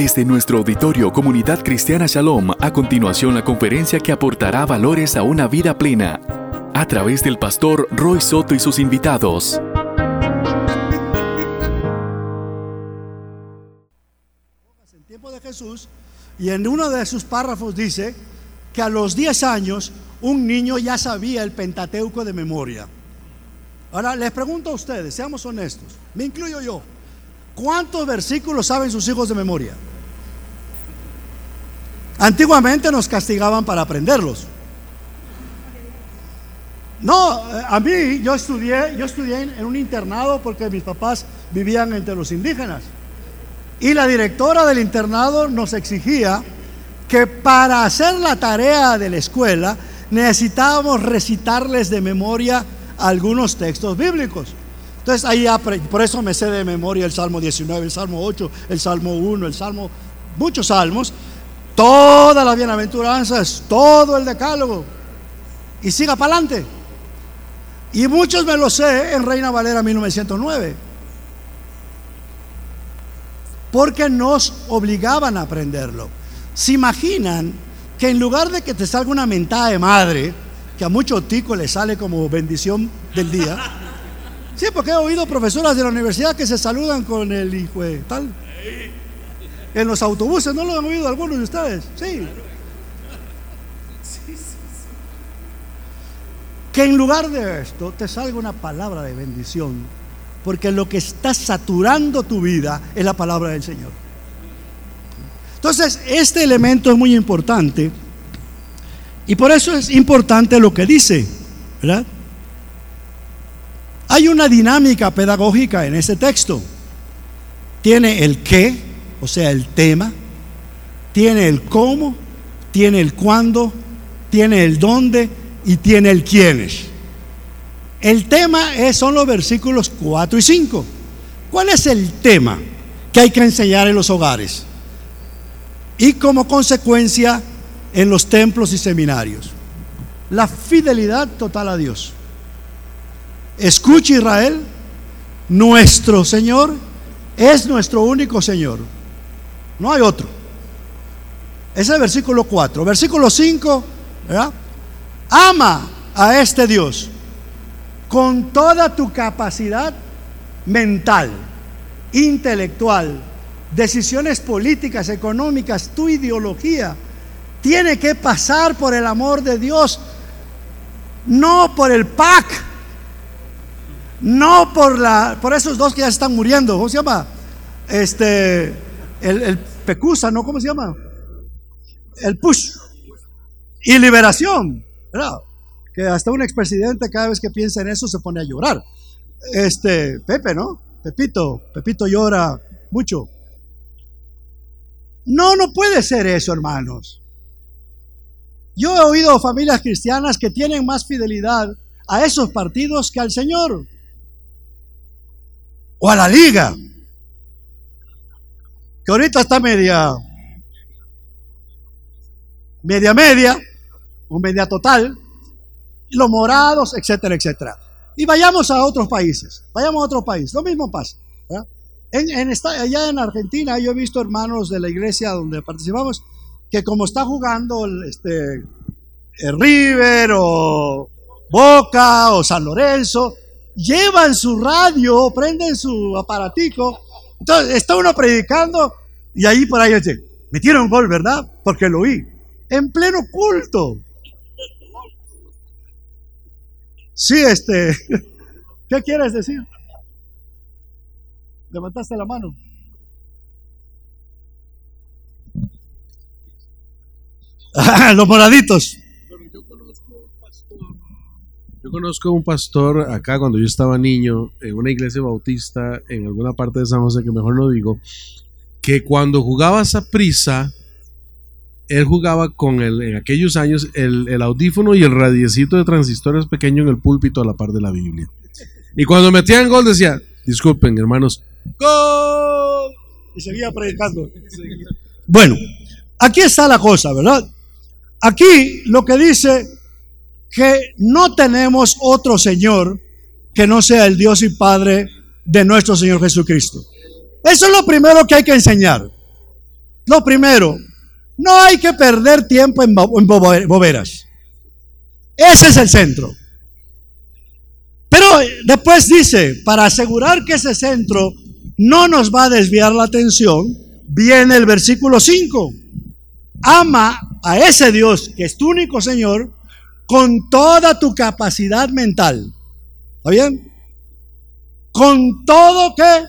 Desde nuestro auditorio Comunidad Cristiana Shalom, a continuación la conferencia que aportará valores a una vida plena, a través del pastor Roy Soto y sus invitados. En y en uno de sus párrafos dice que a los 10 años un niño ya sabía el Pentateuco de memoria. Ahora les pregunto a ustedes, seamos honestos, me incluyo yo. ¿Cuántos versículos saben sus hijos de memoria? Antiguamente nos castigaban para aprenderlos. No, a mí yo estudié, yo estudié en un internado porque mis papás vivían entre los indígenas. Y la directora del internado nos exigía que para hacer la tarea de la escuela necesitábamos recitarles de memoria algunos textos bíblicos. Entonces ahí por eso me sé de memoria el Salmo 19, el Salmo 8, el Salmo 1, el Salmo, muchos salmos, todas las bienaventuranzas, todo el decálogo. Y siga para adelante. Y muchos me lo sé en Reina Valera 1909. Porque nos obligaban a aprenderlo. ¿Se imaginan que en lugar de que te salga una mentada de madre, que a muchos ticos le sale como bendición del día, Sí, porque he oído profesoras de la universidad que se saludan con el hijo de tal. En los autobuses, ¿no lo han oído algunos de ustedes? Sí. Que en lugar de esto te salga una palabra de bendición, porque lo que está saturando tu vida es la palabra del Señor. Entonces, este elemento es muy importante y por eso es importante lo que dice, ¿verdad? Hay una dinámica pedagógica en ese texto. Tiene el qué, o sea, el tema, tiene el cómo, tiene el cuándo, tiene el dónde y tiene el quiénes. El tema es, son los versículos 4 y 5. ¿Cuál es el tema que hay que enseñar en los hogares? Y como consecuencia en los templos y seminarios. La fidelidad total a Dios. Escucha Israel, nuestro Señor es nuestro único Señor. No hay otro. Ese es el versículo 4. Versículo 5, Ama a este Dios con toda tu capacidad mental, intelectual, decisiones políticas, económicas, tu ideología. Tiene que pasar por el amor de Dios, no por el PAC no por, la, por esos dos que ya están muriendo. ¿Cómo se llama? Este, el, el Pecusa, ¿no? ¿Cómo se llama? El Push. Y liberación. ¿verdad? Que hasta un expresidente cada vez que piensa en eso se pone a llorar. Este, Pepe, ¿no? Pepito, Pepito llora mucho. No, no puede ser eso, hermanos. Yo he oído familias cristianas que tienen más fidelidad a esos partidos que al Señor o a la liga, que ahorita está media, media media, o media total, los morados, etcétera, etcétera. Y vayamos a otros países, vayamos a otro país, lo mismo pasa. En, en allá en Argentina yo he visto hermanos de la iglesia donde participamos que como está jugando este, el River o Boca o San Lorenzo, llevan su radio, prenden su aparatico. Entonces está uno predicando y ahí por ahí dice, metieron gol, ¿verdad? Porque lo oí. En pleno culto. Sí, este, ¿qué quieres decir? Levantaste la mano. Los moraditos. Yo conozco a un pastor acá cuando yo estaba niño, en una iglesia bautista, en alguna parte de San José, que mejor no digo, que cuando jugaba esa prisa, él jugaba con el, en aquellos años el, el, audífono y el radiecito de transistores pequeño en el púlpito a la par de la Biblia. Y cuando metían gol decía, disculpen hermanos, ¡Gol! Y seguía predicando. Bueno, aquí está la cosa, ¿verdad? Aquí lo que dice que no tenemos otro Señor que no sea el Dios y Padre de nuestro Señor Jesucristo. Eso es lo primero que hay que enseñar. Lo primero, no hay que perder tiempo en, boberas. Ese es el centro. Pero después dice, para asegurar que ese centro no nos va a desviar la atención, viene el versículo 5. Ama a ese Dios que es tu único Señor con toda tu capacidad mental. ¿Está bien? Con todo que,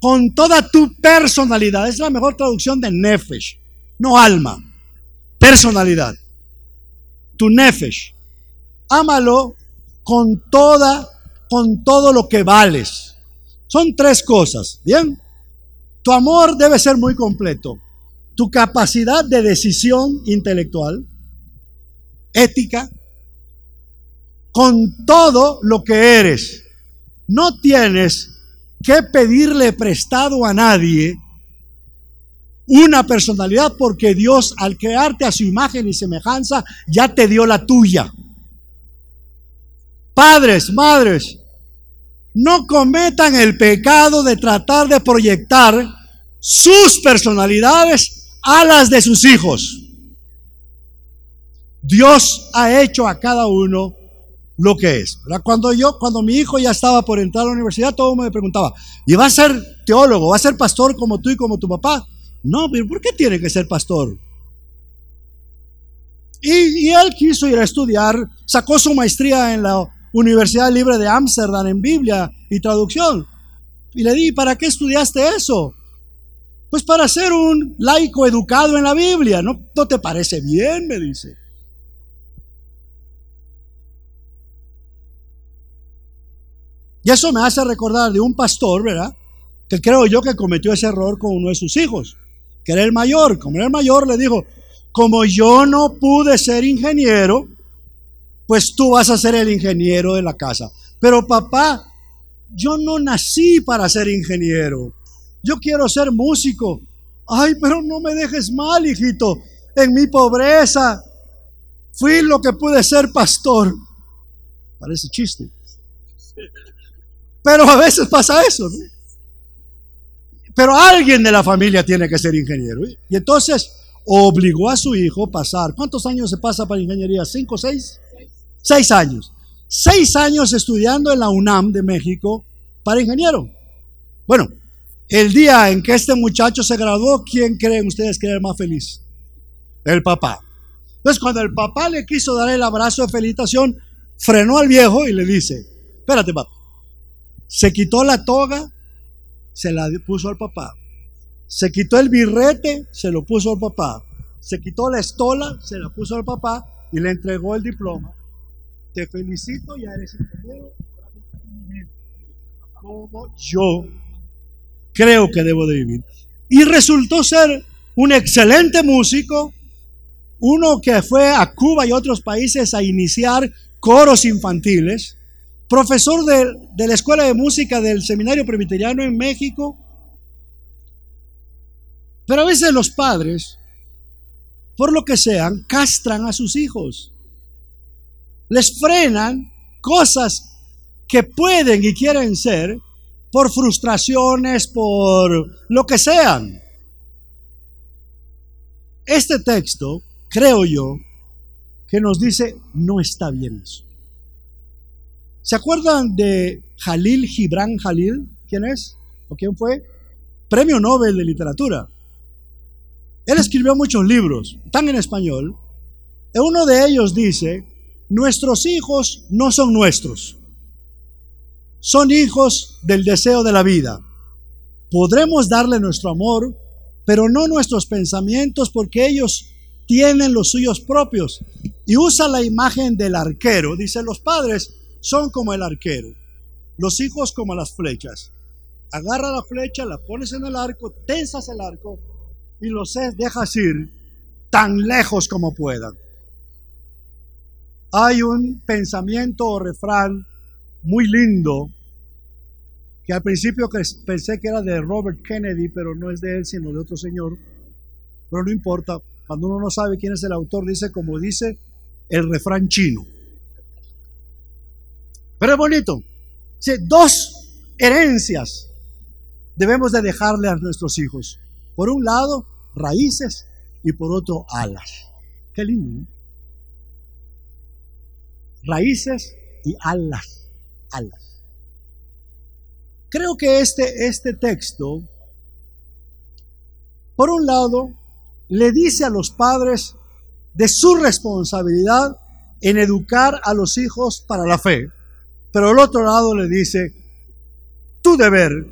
con toda tu personalidad. Es la mejor traducción de nefesh, no alma, personalidad. Tu nefesh. Ámalo con toda, con todo lo que vales. Son tres cosas, ¿bien? Tu amor debe ser muy completo. Tu capacidad de decisión intelectual, ética, con todo lo que eres. No tienes que pedirle prestado a nadie una personalidad porque Dios al crearte a su imagen y semejanza ya te dio la tuya. Padres, madres, no cometan el pecado de tratar de proyectar sus personalidades a las de sus hijos. Dios ha hecho a cada uno lo que es. Cuando yo, cuando mi hijo ya estaba por entrar a la universidad, todo me preguntaba, ¿y va a ser teólogo? ¿Va a ser pastor como tú y como tu papá? No, pero ¿por qué tiene que ser pastor? Y, y, él quiso ir a estudiar, sacó su maestría en la Universidad Libre de Ámsterdam en Biblia y traducción. Y le di, ¿para qué estudiaste eso? Pues para ser un laico educado en la Biblia. ¿No, ¿No te parece bien? Me dice. Y eso me hace recordar de un pastor, ¿verdad? Que creo yo que cometió ese error con uno de sus hijos, que era el mayor. Como era el mayor, le dijo, como yo no pude ser ingeniero, pues tú vas a ser el ingeniero de la casa. Pero papá, yo no nací para ser ingeniero. Yo quiero ser músico. Ay, pero no me dejes mal, hijito. En mi pobreza fui lo que pude ser pastor. Parece chiste. Pero a veces pasa eso. Pero alguien de la familia tiene que ser ingeniero. Y entonces obligó a su hijo a pasar. ¿Cuántos años se pasa para ingeniería? ¿Cinco, seis? Seis años. Seis años estudiando en la UNAM de México para ingeniero. Bueno, el día en que este muchacho se graduó, ¿quién creen ustedes que era el más feliz? El papá. Entonces, cuando el papá le quiso dar el abrazo de felicitación, frenó al viejo y le dice: Espérate, papá. Se quitó la toga, se la puso al papá. Se quitó el birrete, se lo puso al papá. Se quitó la estola, se la puso al papá y le entregó el diploma. Te felicito, ya eres ingeniero. Como yo creo que debo de vivir. Y resultó ser un excelente músico, uno que fue a Cuba y otros países a iniciar coros infantiles profesor de, la Escuela de Música del Seminario Presbiteriano en México. Pero a veces los padres, por lo que sean, castran a sus hijos. Les frenan cosas que pueden y quieren ser por frustraciones, por lo que sean. Este texto, creo yo, que nos dice, no está bien eso. ¿Se acuerdan de Jalil Gibran Jalil? ¿Quién es? ¿O quién fue? Premio Nobel de Literatura. Él escribió muchos libros, están en español. En uno de ellos dice, nuestros hijos no son nuestros, son hijos del deseo de la vida. Podremos darle nuestro amor, pero no nuestros pensamientos porque ellos tienen los suyos propios. Y usa la imagen del arquero. Dice, los padres son como el arquero, los hijos como las flechas. Agarra la flecha, la pones en el arco, tensas el arco y los dejas ir tan lejos como puedan. Hay un pensamiento o refrán muy lindo que al principio pensé que era de Robert Kennedy, pero no es de él, sino de otro señor. Pero no importa, cuando uno no sabe quién es el autor, dice como dice el refrán chino. Pero es bonito. dos herencias debemos de dejarle a nuestros hijos. Por un lado, raíces y por otro alas. Qué lindo, ¿no? Raíces y alas, alas. Creo que este, este texto, por un lado, le dice a los padres de su responsabilidad en educar a los hijos para la fe, pero al otro lado le dice, tu deber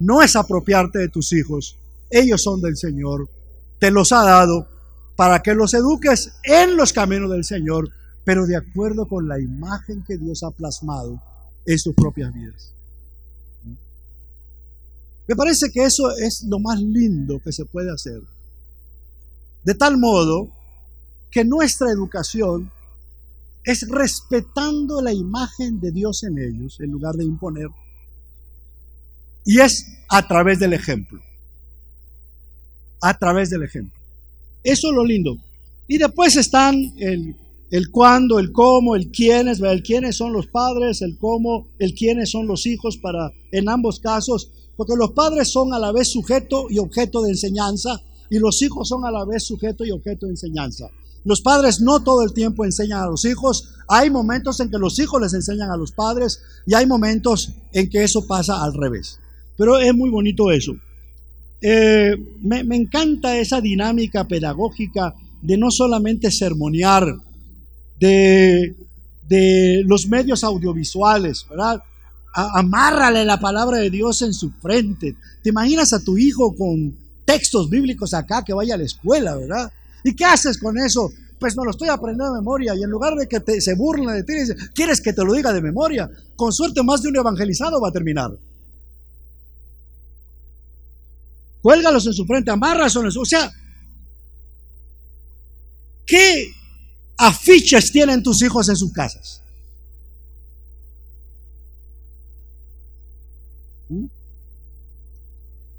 no es apropiarte de tus hijos, ellos son del Señor, te los ha dado para que los eduques en los caminos del Señor, pero de acuerdo con la imagen que Dios ha plasmado en sus propias vidas. Me parece que eso es lo más lindo que se puede hacer. De tal modo que nuestra educación es respetando la imagen de Dios en ellos en lugar de imponer. Y es a través del ejemplo. A través del ejemplo. Eso es lo lindo. Y después están el, el cuándo, el cómo, el quiénes, el quiénes son los padres, el cómo, el quiénes son los hijos para en ambos casos, porque los padres son a la vez sujeto y objeto de enseñanza y los hijos son a la vez sujeto y objeto de enseñanza. Los padres no todo el tiempo enseñan a los hijos. Hay momentos en que los hijos les enseñan a los padres y hay momentos en que eso pasa al revés. Pero es muy bonito eso. Eh, me, encanta esa dinámica pedagógica de no solamente sermonear, de, los medios audiovisuales, ¿verdad? amárrale la palabra de Dios en su frente. ¿Te imaginas a tu hijo con textos bíblicos acá que vaya a la escuela, verdad? ¿Y qué haces con eso? Pues me lo estoy aprendiendo de memoria y en lugar de que se burlen de ti, quieres que te lo diga de memoria. Con suerte más de un evangelizado va a terminar. Cuélgalos en su frente, amarras en su... O sea, ¿qué afiches tienen tus hijos en sus casas? ¿Mm?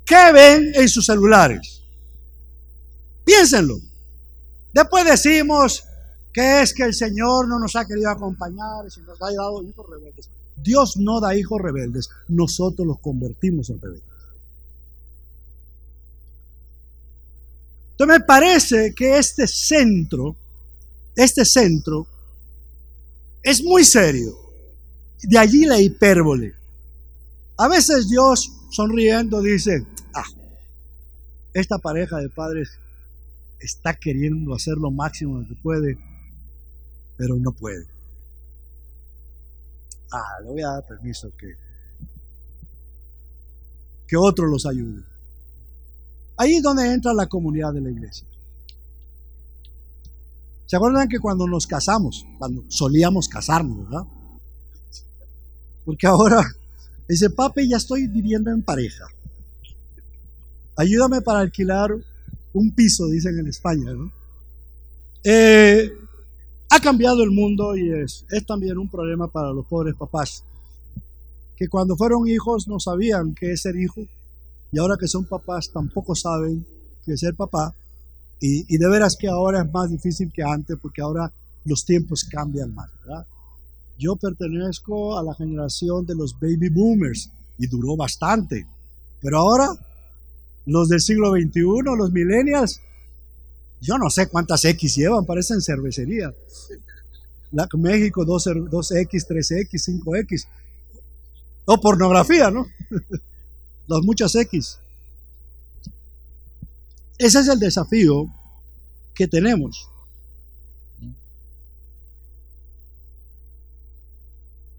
¿Qué ven en sus celulares? Piénsenlo. Después decimos que es que el Señor no nos ha querido acompañar y nos ha dado hijos rebeldes. Dios no da hijos rebeldes, nosotros los convertimos en rebeldes. Entonces me parece que este centro, este centro, es muy serio. De allí la hipérbole. A veces Dios, sonriendo, dice, ah, esta pareja de padres está queriendo hacer lo máximo que puede, pero no puede. Ah, le voy a dar permiso que, que otro los ayude. Ahí es donde entra la comunidad de la iglesia. ¿Se acuerdan que cuando nos casamos, cuando solíamos casarnos, ¿verdad? Porque ahora dice, papi, ya estoy viviendo en pareja. Ayúdame para alquilar un piso, dicen en España. ¿no? Eh, ha cambiado el mundo y es, también un problema para los pobres papás, que cuando fueron hijos no sabían qué es ser hijo y ahora que son papás tampoco saben qué es ser papá. Y, y, de veras que ahora es más difícil que antes porque ahora los tiempos cambian más, ¿verdad? Yo pertenezco a la generación de los baby boomers y duró bastante, pero ahora los del siglo XXI, los millennials, yo no sé cuántas X llevan, parecen cervecería. La, México 2, x 3X, 5X. O pornografía, ¿no? Las muchas X. Ese es el desafío que tenemos.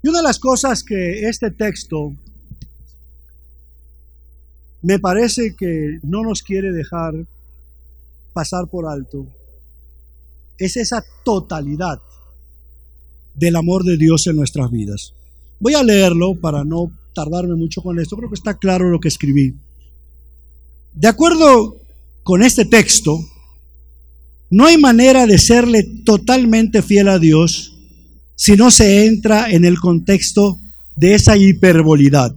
Y una de las cosas que este texto me parece que no nos quiere dejar pasar por alto es esa totalidad del amor de Dios en nuestras vidas. Voy a leerlo para no tardarme mucho con esto, creo que está claro lo que escribí. De acuerdo con este texto, no hay manera de serle totalmente fiel a Dios si no se entra en el contexto de esa hiperbolidad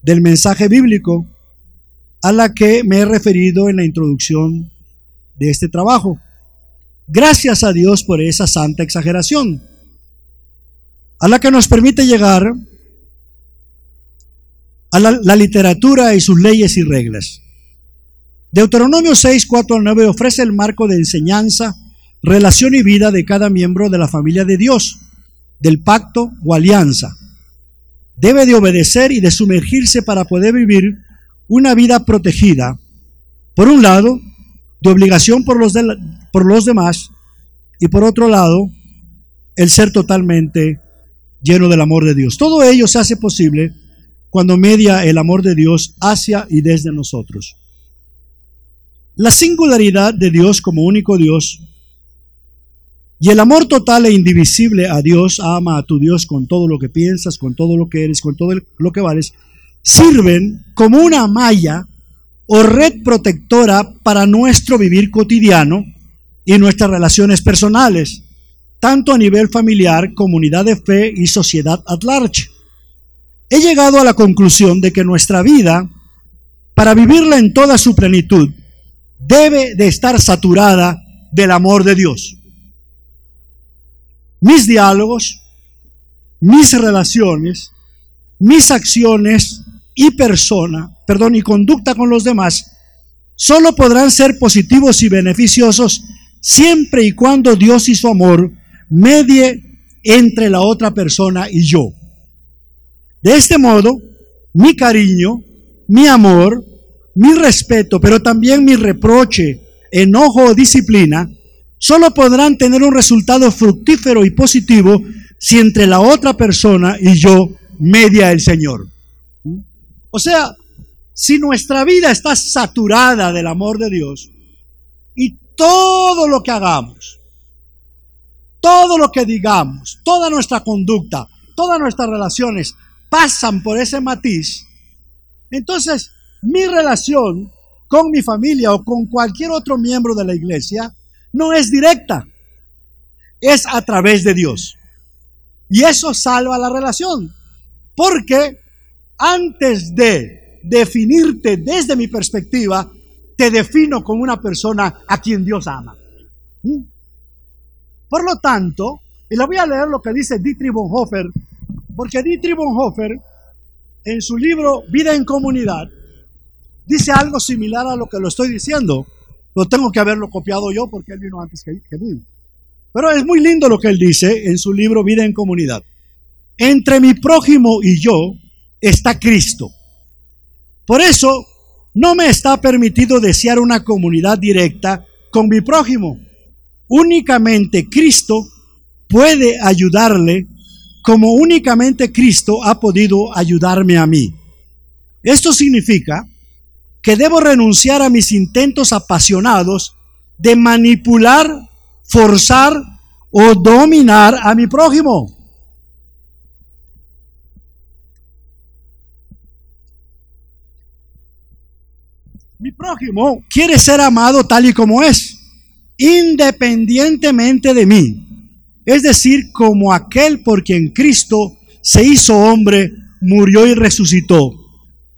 del mensaje bíblico a la que me he referido en la introducción de este trabajo. Gracias a Dios por esa santa exageración, a la que nos permite llegar a la, literatura y sus leyes y reglas. Deuteronomio 6, 4 al 9 ofrece el marco de enseñanza, relación y vida de cada miembro de la familia de Dios, del pacto o alianza. Debe de obedecer y de sumergirse para poder vivir una vida protegida, por un lado, de obligación por los, por los demás, y por otro lado, el ser totalmente lleno del amor de Dios. Todo ello se hace posible cuando media el amor de Dios hacia y desde nosotros. La singularidad de Dios como único Dios y el amor total e indivisible a Dios, ama a tu Dios con todo lo que piensas, con todo lo que eres, con todo lo que vales, sirven como una malla o red protectora para nuestro vivir cotidiano y nuestras relaciones personales, tanto a nivel familiar, comunidad de fe y sociedad at large. He llegado a la conclusión de que nuestra vida, para vivirla en toda su plenitud, debe de estar saturada del amor de Dios. Mis diálogos, mis relaciones, mis acciones y persona, perdón, y conducta con los demás, solo podrán ser positivos y beneficiosos siempre y cuando Dios y su amor medie entre la otra persona y yo. De este modo, mi cariño, mi amor, mi respeto, pero también mi reproche, enojo o disciplina, solo podrán tener un resultado fructífero y positivo si entre la otra persona y yo media el Señor. O sea, si nuestra vida está saturada del amor de Dios y todo lo que hagamos, todo lo que digamos, toda nuestra conducta, todas nuestras relaciones pasan por ese matiz, entonces mi relación con mi familia o con cualquier otro miembro de la iglesia no es directa, es a través de Dios. Y eso salva la relación, porque antes de definirte desde mi perspectiva, te defino como una persona a quien Dios ama. ¿Mm? Por lo tanto, y le voy a leer lo que dice Dietrich Bonhoeffer, porque Dietrich Bonhoeffer, en su libro Vida en Comunidad, dice algo similar a lo que lo estoy diciendo. Lo tengo que haberlo copiado yo porque él vino antes que, que mí. Pero es muy lindo lo que él dice en su libro Vida en Comunidad. Entre mi prójimo y yo está Cristo. Por eso no me está permitido desear una comunidad directa con mi prójimo. Únicamente Cristo puede ayudarle como únicamente Cristo ha podido ayudarme a mí. Esto significa que debo renunciar a mis intentos apasionados de manipular, forzar o dominar a mi prójimo. Mi prójimo quiere ser amado tal y como es, independientemente de mí. Es decir, como aquel por quien Cristo se hizo hombre, murió y resucitó,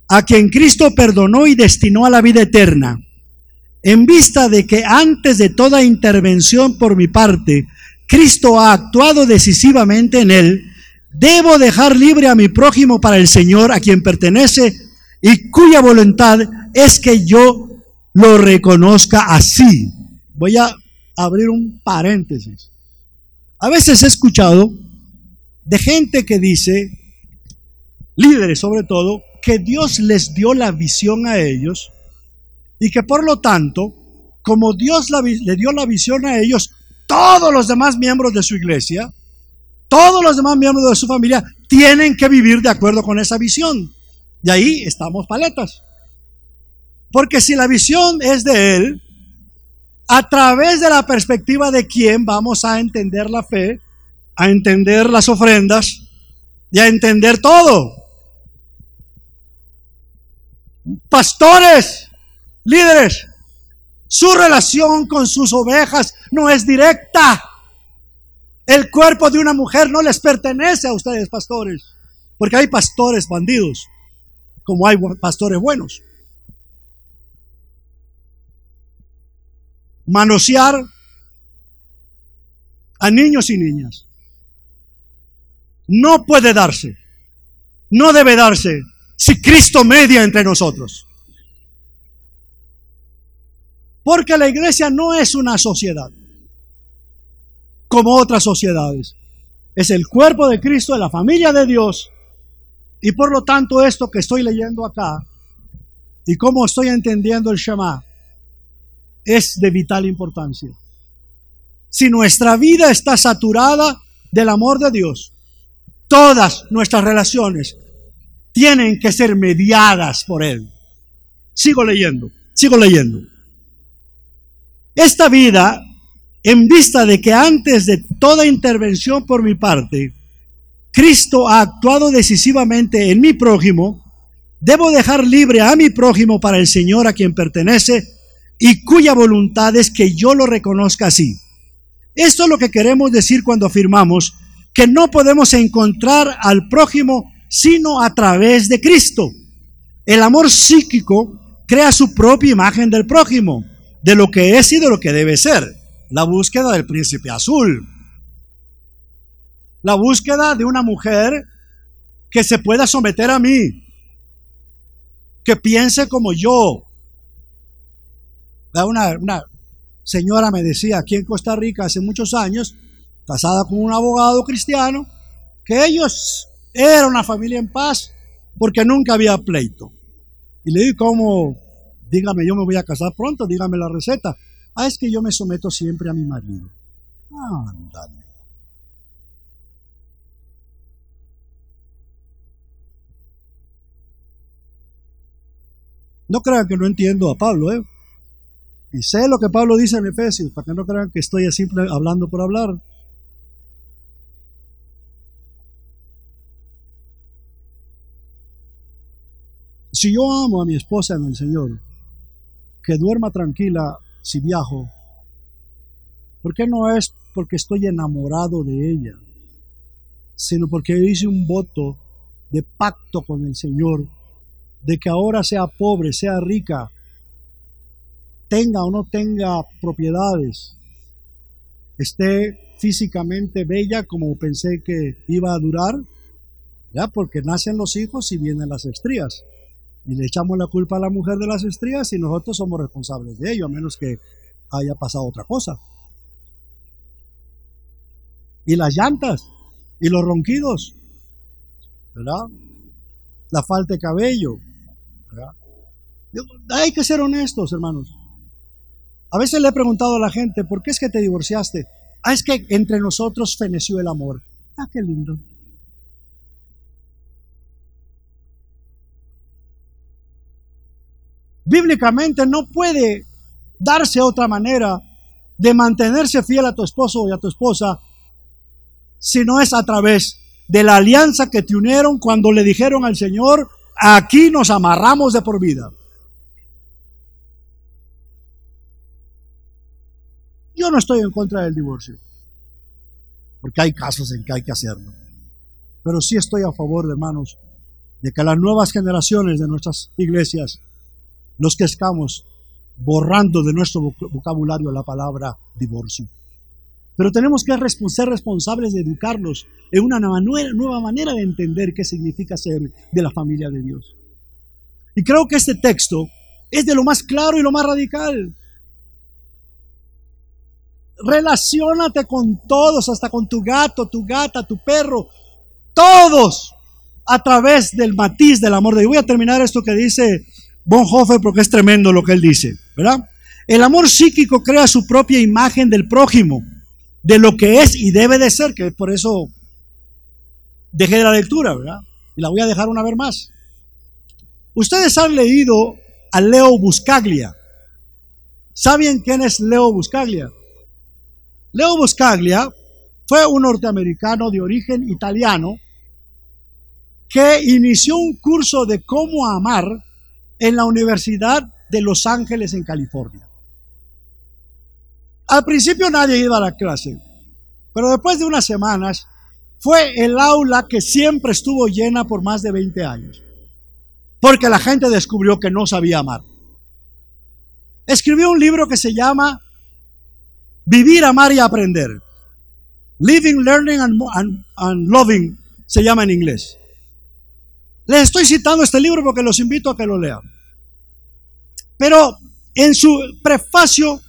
a quien Cristo perdonó y destinó a la vida eterna. En vista de que antes de toda intervención por mi parte, Cristo ha actuado decisivamente en él, debo dejar libre a mi prójimo para el Señor, a quien pertenece y cuya voluntad es que yo lo reconozca así. Voy a abrir un paréntesis. A veces he escuchado de gente que dice, líderes sobre todo, que Dios les dio la visión a ellos y que por lo tanto, como Dios le dio la visión a ellos, todos los demás miembros de su iglesia, todos los demás miembros de su familia tienen que vivir de acuerdo con esa visión. Y ahí estamos paletas. Porque si la visión es de Él, a través de la perspectiva de quién vamos a entender la fe, a entender las ofrendas y a entender todo. Pastores, líderes, su relación con sus ovejas no es directa. El cuerpo de una mujer no les pertenece a ustedes, pastores, porque hay pastores bandidos, como hay pastores buenos. Manosear a niños y niñas. No puede darse, no debe darse si Cristo media entre nosotros. Porque la iglesia no es una sociedad como otras sociedades. Es el cuerpo de Cristo, de la familia de Dios. Y por lo tanto esto que estoy leyendo acá y cómo estoy entendiendo el Shema es de vital importancia. Si nuestra vida está saturada del amor de Dios, todas nuestras relaciones tienen que ser mediadas por Él. Sigo leyendo, sigo leyendo. Esta vida, en vista de que antes de toda intervención por mi parte, Cristo ha actuado decisivamente en mi prójimo, debo dejar libre a mi prójimo para el Señor a quien pertenece y cuya voluntad es que yo lo reconozca así. Esto es lo que queremos decir cuando afirmamos que no podemos encontrar al prójimo sino a través de Cristo. El amor psíquico crea su propia imagen del prójimo, de lo que es y de lo que debe ser. La búsqueda del príncipe azul. La búsqueda de una mujer que se pueda someter a mí, que piense como yo. Una, una señora me decía aquí en Costa Rica hace muchos años, casada con un abogado cristiano, que ellos era una familia en paz porque nunca había pleito. Y le dije, ¿cómo? Dígame, yo me voy a casar pronto, dígame la receta. Ah, es que yo me someto siempre a mi marido. Ándale. No crean que no entiendo a Pablo, ¿eh? Sé lo que Pablo dice en Efesios, para que no crean que estoy simple hablando por hablar. Si yo amo a mi esposa en el Señor, que duerma tranquila si viajo, ¿por qué no es porque estoy enamorado de ella, sino porque hice un voto de pacto con el Señor, de que ahora sea pobre, sea rica, tenga o no tenga propiedades, esté físicamente bella como pensé que iba a durar, ya porque nacen los hijos y vienen las estrías y le echamos la culpa a la mujer de las estrías y nosotros somos responsables de ello, a menos que haya pasado otra cosa. Y las llantas, y los ronquidos, ¿verdad? La falta de cabello. Hay que ser honestos, hermanos. A veces le he preguntado a la gente, ¿por qué es que te divorciaste? Ah, es que entre nosotros feneció el amor. Ah, qué lindo. bíblicamente no puede darse otra manera de mantenerse fiel a tu esposo y a tu esposa si no es a través de la alianza que te unieron cuando le dijeron al Señor, aquí nos amarramos de por vida. Yo no estoy en contra del divorcio, porque hay casos en que hay que hacerlo. Pero sí estoy a favor, hermanos, de que las nuevas generaciones de nuestras iglesias los que estamos borrando de nuestro vocabulario la palabra divorcio. Pero tenemos que ser responsables de educarlos en una nueva manera de entender qué significa ser de la familia de Dios. Y creo que este texto es de lo más claro y lo más radical. Relaciónate con todos, hasta con tu gato, tu gata, tu perro, todos a través del matiz del amor de Dios. Voy a terminar esto que dice Bonhoeffer porque es tremendo lo que él dice, ¿verdad? El amor psíquico crea su propia imagen del prójimo, de lo que es y debe de ser, que por eso dejé la lectura, ¿verdad? Y la voy a dejar una vez más. Ustedes han leído a Leo Buscaglia. ¿Saben quién es Leo Buscaglia? Leo Buscaglia fue un norteamericano de origen italiano que inició un curso de cómo amar en la Universidad de Los Ángeles en California. Al principio nadie iba a la clase, pero después de unas semanas fue el aula que siempre estuvo llena por más de 20 años, porque la gente descubrió que no sabía amar. Escribió un libro que se llama Vivir, Amar y Aprender. Living, Learning and, and Loving se llama en inglés. Les estoy citando este libro porque los invito a que lo lean. Pero En su prefacio,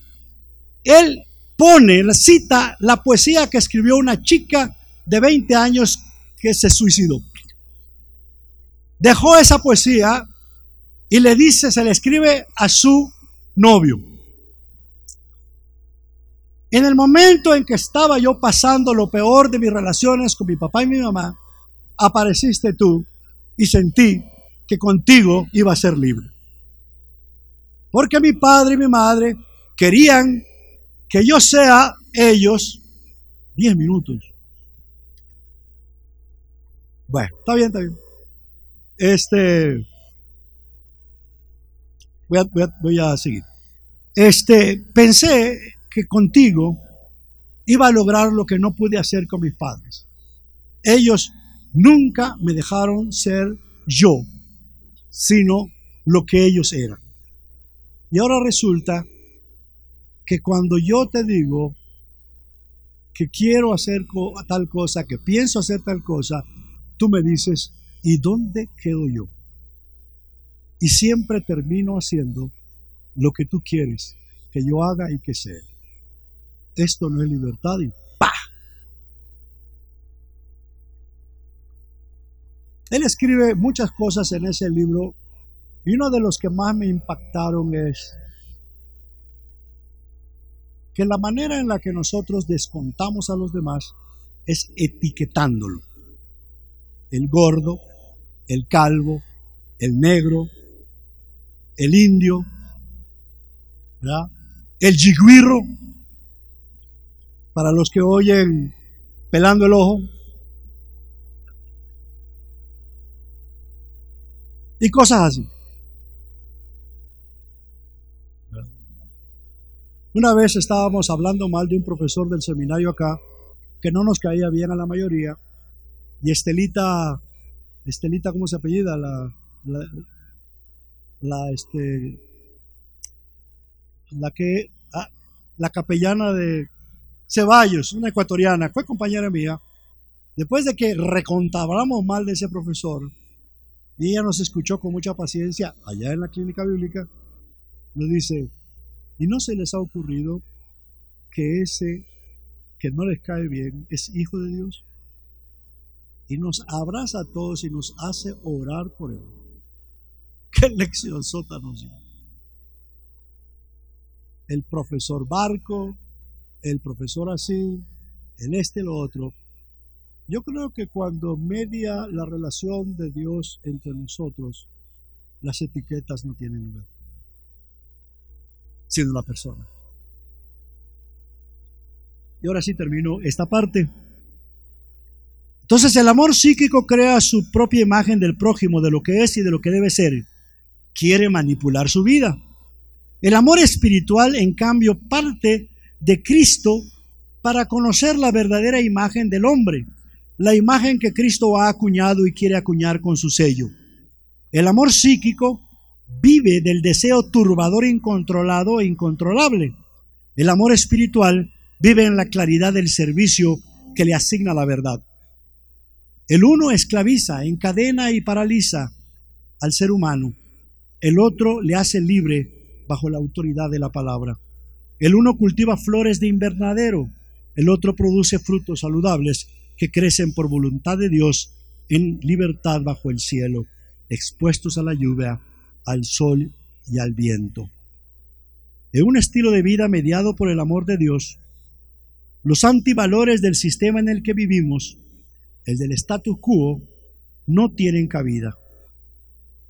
él pone, cita la poesía que escribió una chica de 20 años que se suicidó. Dejó esa poesía y le dice, se le escribe a su novio. En el momento en que estaba yo pasando lo peor de mis relaciones con mi papá y mi mamá, apareciste tú y sentí que contigo iba a ser libre. Porque mi padre y mi madre querían que yo sea ellos 10 minutos. Bueno, está bien, está bien. Este, voy a, seguir. Este, pensé que contigo iba a lograr lo que no pude hacer con mis padres. Ellos nunca me dejaron ser yo, sino lo que ellos eran. Y ahora resulta que cuando yo te digo que quiero hacer tal cosa, que pienso hacer tal cosa, tú me dices, ¿y dónde quedo yo? Y siempre termino haciendo lo que tú quieres que yo haga y que sea. Esto no es libertad y ¡pa! Él escribe muchas cosas en ese libro y uno de los que más me impactaron es que la manera en la que nosotros descontamos a los demás es etiquetándolo. El gordo, el calvo, el negro, el indio, el jiguirro, para los que oyen pelando el ojo, y cosas así. Una vez estábamos hablando mal de un profesor del seminario acá, que no nos caía bien a la mayoría, y Estelita, Estelita, ¿cómo se apellida? La, la, este, la que, ah, la capellana de Ceballos, una ecuatoriana, fue compañera mía. Después de que recontablamos mal de ese profesor, y ella nos escuchó con mucha paciencia allá en la clínica bíblica, nos dice, ¿y no se les ha ocurrido que ese que no les cae bien es hijo de Dios? y nos abraza a todos y nos hace orar por Él. Qué lección sota nos dio. El profesor Barco, el profesor así, el este, lo otro. Yo creo que cuando media la relación de Dios entre nosotros, las etiquetas no tienen lugar, sino la persona. Y ahora sí termino esta parte. Entonces el amor psíquico crea su propia imagen del prójimo, de lo que es y de lo que debe ser. Quiere manipular su vida. El amor espiritual, en cambio, parte de Cristo para conocer la verdadera imagen del hombre, la imagen que Cristo ha acuñado y quiere acuñar con su sello. El amor psíquico vive del deseo turbador incontrolado e incontrolable. El amor espiritual vive en la claridad del servicio que le asigna la verdad. El uno esclaviza, encadena y paraliza al ser humano. El otro le hace libre bajo la autoridad de la palabra. El uno cultiva flores de invernadero. El otro produce frutos saludables que crecen por voluntad de Dios en libertad bajo el cielo, expuestos a la lluvia, al sol y al viento. En un estilo de vida mediado por el amor de Dios, los antivalores del sistema en el que vivimos el del status quo, no tienen cabida.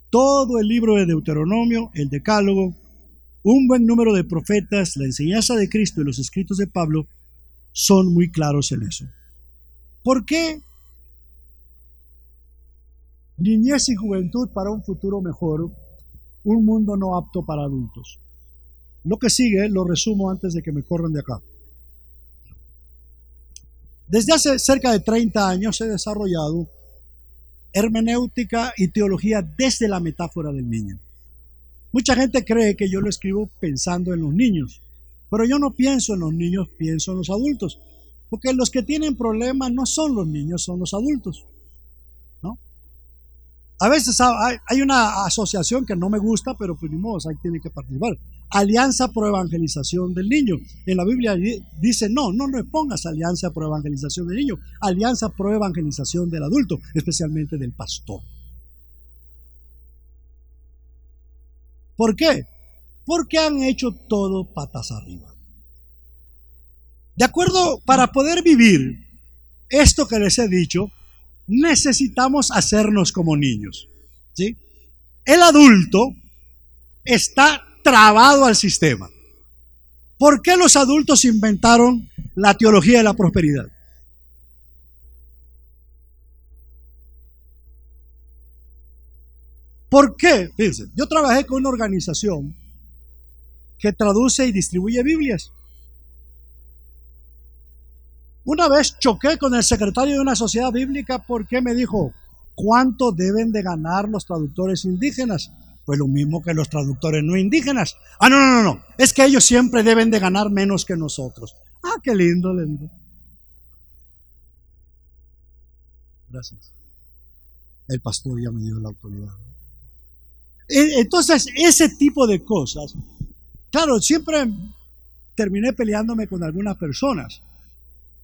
Todo el libro de Deuteronomio, el Decálogo, un buen número de profetas, la enseñanza de Cristo y los escritos de Pablo son muy claros en eso. ¿Por qué niñez y juventud para un futuro mejor, un mundo no apto para adultos? Lo que sigue lo resumo antes de que me corran de acá. Desde hace cerca de 30 años he desarrollado hermenéutica y teología desde la metáfora del niño. Mucha gente cree que yo lo escribo pensando en los niños, pero yo no pienso en los niños, pienso en los adultos, porque los que tienen problemas no son los niños, son los adultos. A veces hay una asociación que no me gusta, pero pues ahí tiene que participar. Alianza pro evangelización del niño. En la Biblia dice, no, no le pongas alianza pro evangelización del niño, alianza pro evangelización del adulto, especialmente del pastor. ¿Por qué? Porque han hecho todo patas arriba. De acuerdo, para poder vivir esto que les he dicho, necesitamos hacernos como niños. ¿sí? El adulto está trabado al sistema. ¿Por qué los adultos inventaron la teología de la prosperidad? ¿Por qué? Fíjense, yo trabajé con una organización que traduce y distribuye Biblias. Una vez choqué con el secretario de una sociedad bíblica porque me dijo, ¿cuánto deben de ganar los traductores indígenas? Pues lo mismo que los traductores no indígenas. Ah, no, no, no, no. Es que ellos siempre deben de ganar menos que nosotros. Ah, qué lindo, le digo. Gracias. El pastor ya me dio la autoridad. E, entonces, ese tipo de cosas, claro, siempre terminé peleándome con algunas personas.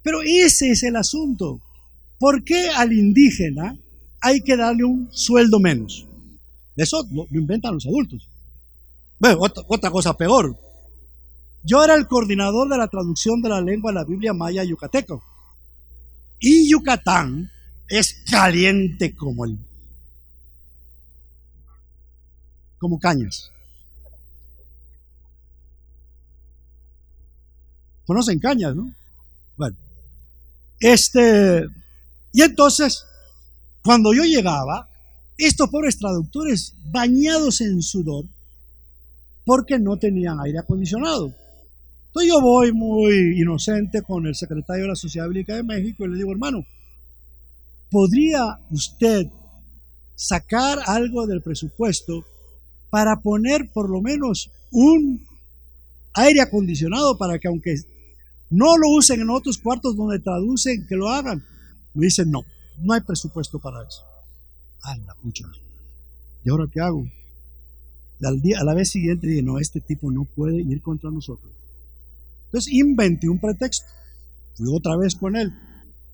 Pero ese es el asunto. ¿Por qué al indígena hay que darle un sueldo menos? Eso lo, inventan los adultos. Bueno, otra, cosa peor. Yo era el coordinador de la traducción de la lengua de la Biblia maya yucateco. Y Yucatán es caliente como el como cañas. Conocen cañas, ¿no? Bueno, este, y entonces, cuando yo llegaba, estos pobres traductores bañados en sudor, porque no tenían aire acondicionado. Entonces yo voy muy inocente con el secretario de la Sociedad Bíblica de México y le digo, hermano, ¿podría usted sacar algo del presupuesto para poner por lo menos un aire acondicionado para que aunque no lo usen en otros cuartos donde traducen, que lo hagan. Me dicen, no, no hay presupuesto para eso. Anda, pucha. ¿Y ahora qué hago? al día, a la vez siguiente dije, no, este tipo no puede ir contra nosotros. Entonces inventé un pretexto. Fui otra vez con él.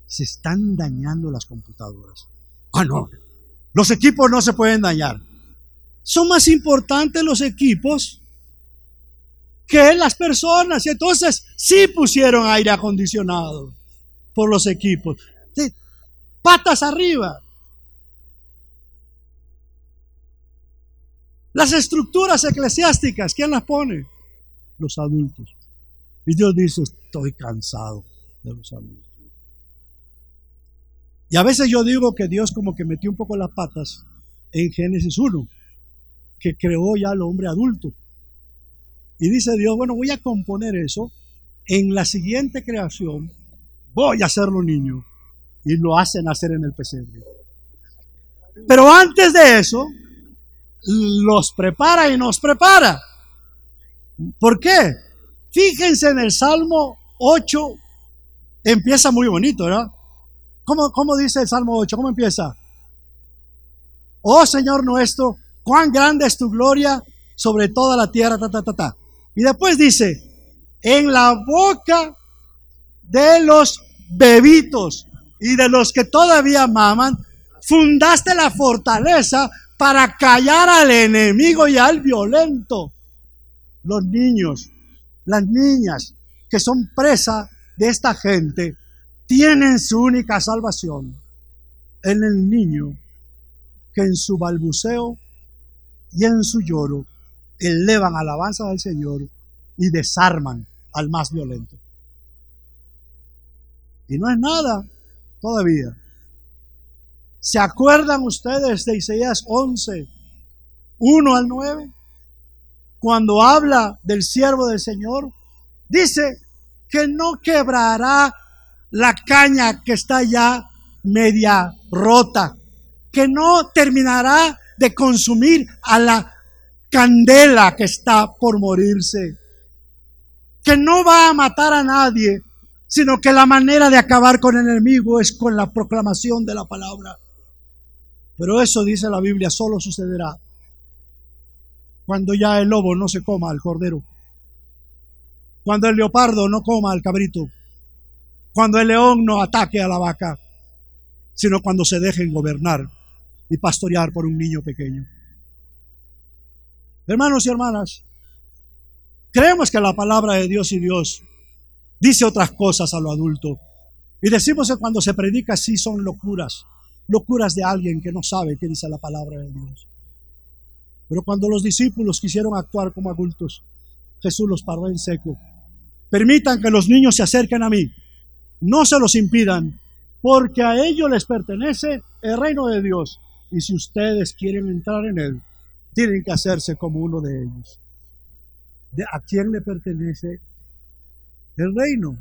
Se están dañando las computadoras. Ah, no. Los equipos no se pueden dañar. Son más importantes los equipos que las personas. Y entonces sí pusieron aire acondicionado por los equipos. patas arriba. Las estructuras eclesiásticas, ¿quién las pone? Los adultos. Y Dios dice, estoy cansado de los adultos. Y a veces yo digo que Dios como que metió un poco las patas en Génesis 1, que creó ya al hombre adulto. Y dice Dios, bueno, voy a componer eso. En la siguiente creación voy a hacerlo niño. Y lo hacen hacer en el pesebre. Pero antes de eso, los prepara y nos prepara. ¿Por qué? Fíjense en el Salmo 8, empieza muy bonito, ¿verdad? ¿Cómo, ¿Cómo, dice el Salmo 8? ¿Cómo empieza? Oh Señor nuestro, cuán grande es tu gloria sobre toda la tierra, ta, ta, ta, ta. Y después dice, en la boca de los bebitos y de los que todavía maman, fundaste la fortaleza para callar al enemigo y al violento. Los niños, las niñas que son presa de esta gente, tienen su única salvación en el niño que en su balbuceo y en su lloro elevan alabanza al Señor y desarman al más violento. Y no es nada todavía. ¿Se acuerdan ustedes de Isaías 11, 1 al 9? Cuando habla del siervo del Señor, dice que no quebrará la caña que está ya media rota, que no terminará de consumir a la candela que está por morirse, que no va a matar a nadie, sino que la manera de acabar con el enemigo es con la proclamación de la palabra. Pero eso dice la Biblia solo sucederá cuando ya el lobo no se coma al cordero, cuando el leopardo no coma al cabrito, cuando el león no ataque a la vaca, sino cuando se dejen gobernar y pastorear por un niño pequeño. Hermanos y hermanas, creemos que la palabra de Dios y Dios dice otras cosas a lo adulto. Y decimos que cuando se predica así son locuras, locuras de alguien que no sabe qué dice la palabra de Dios. Pero cuando los discípulos quisieron actuar como adultos, Jesús los paró en seco. Permitan que los niños se acerquen a mí. No se los impidan, porque a ellos les pertenece el reino de Dios. Y si ustedes quieren entrar en él, tienen que hacerse como uno de ellos. ¿De ¿A quién le pertenece el reino?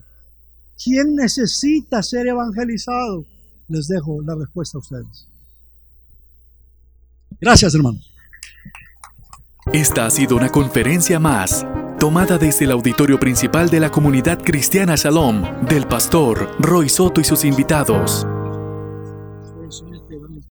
¿Quién necesita ser evangelizado? Les dejo la respuesta a ustedes. Gracias, hermanos. Esta ha sido una conferencia más, tomada desde el auditorio principal de la comunidad cristiana Shalom, del pastor Roy Soto y sus invitados.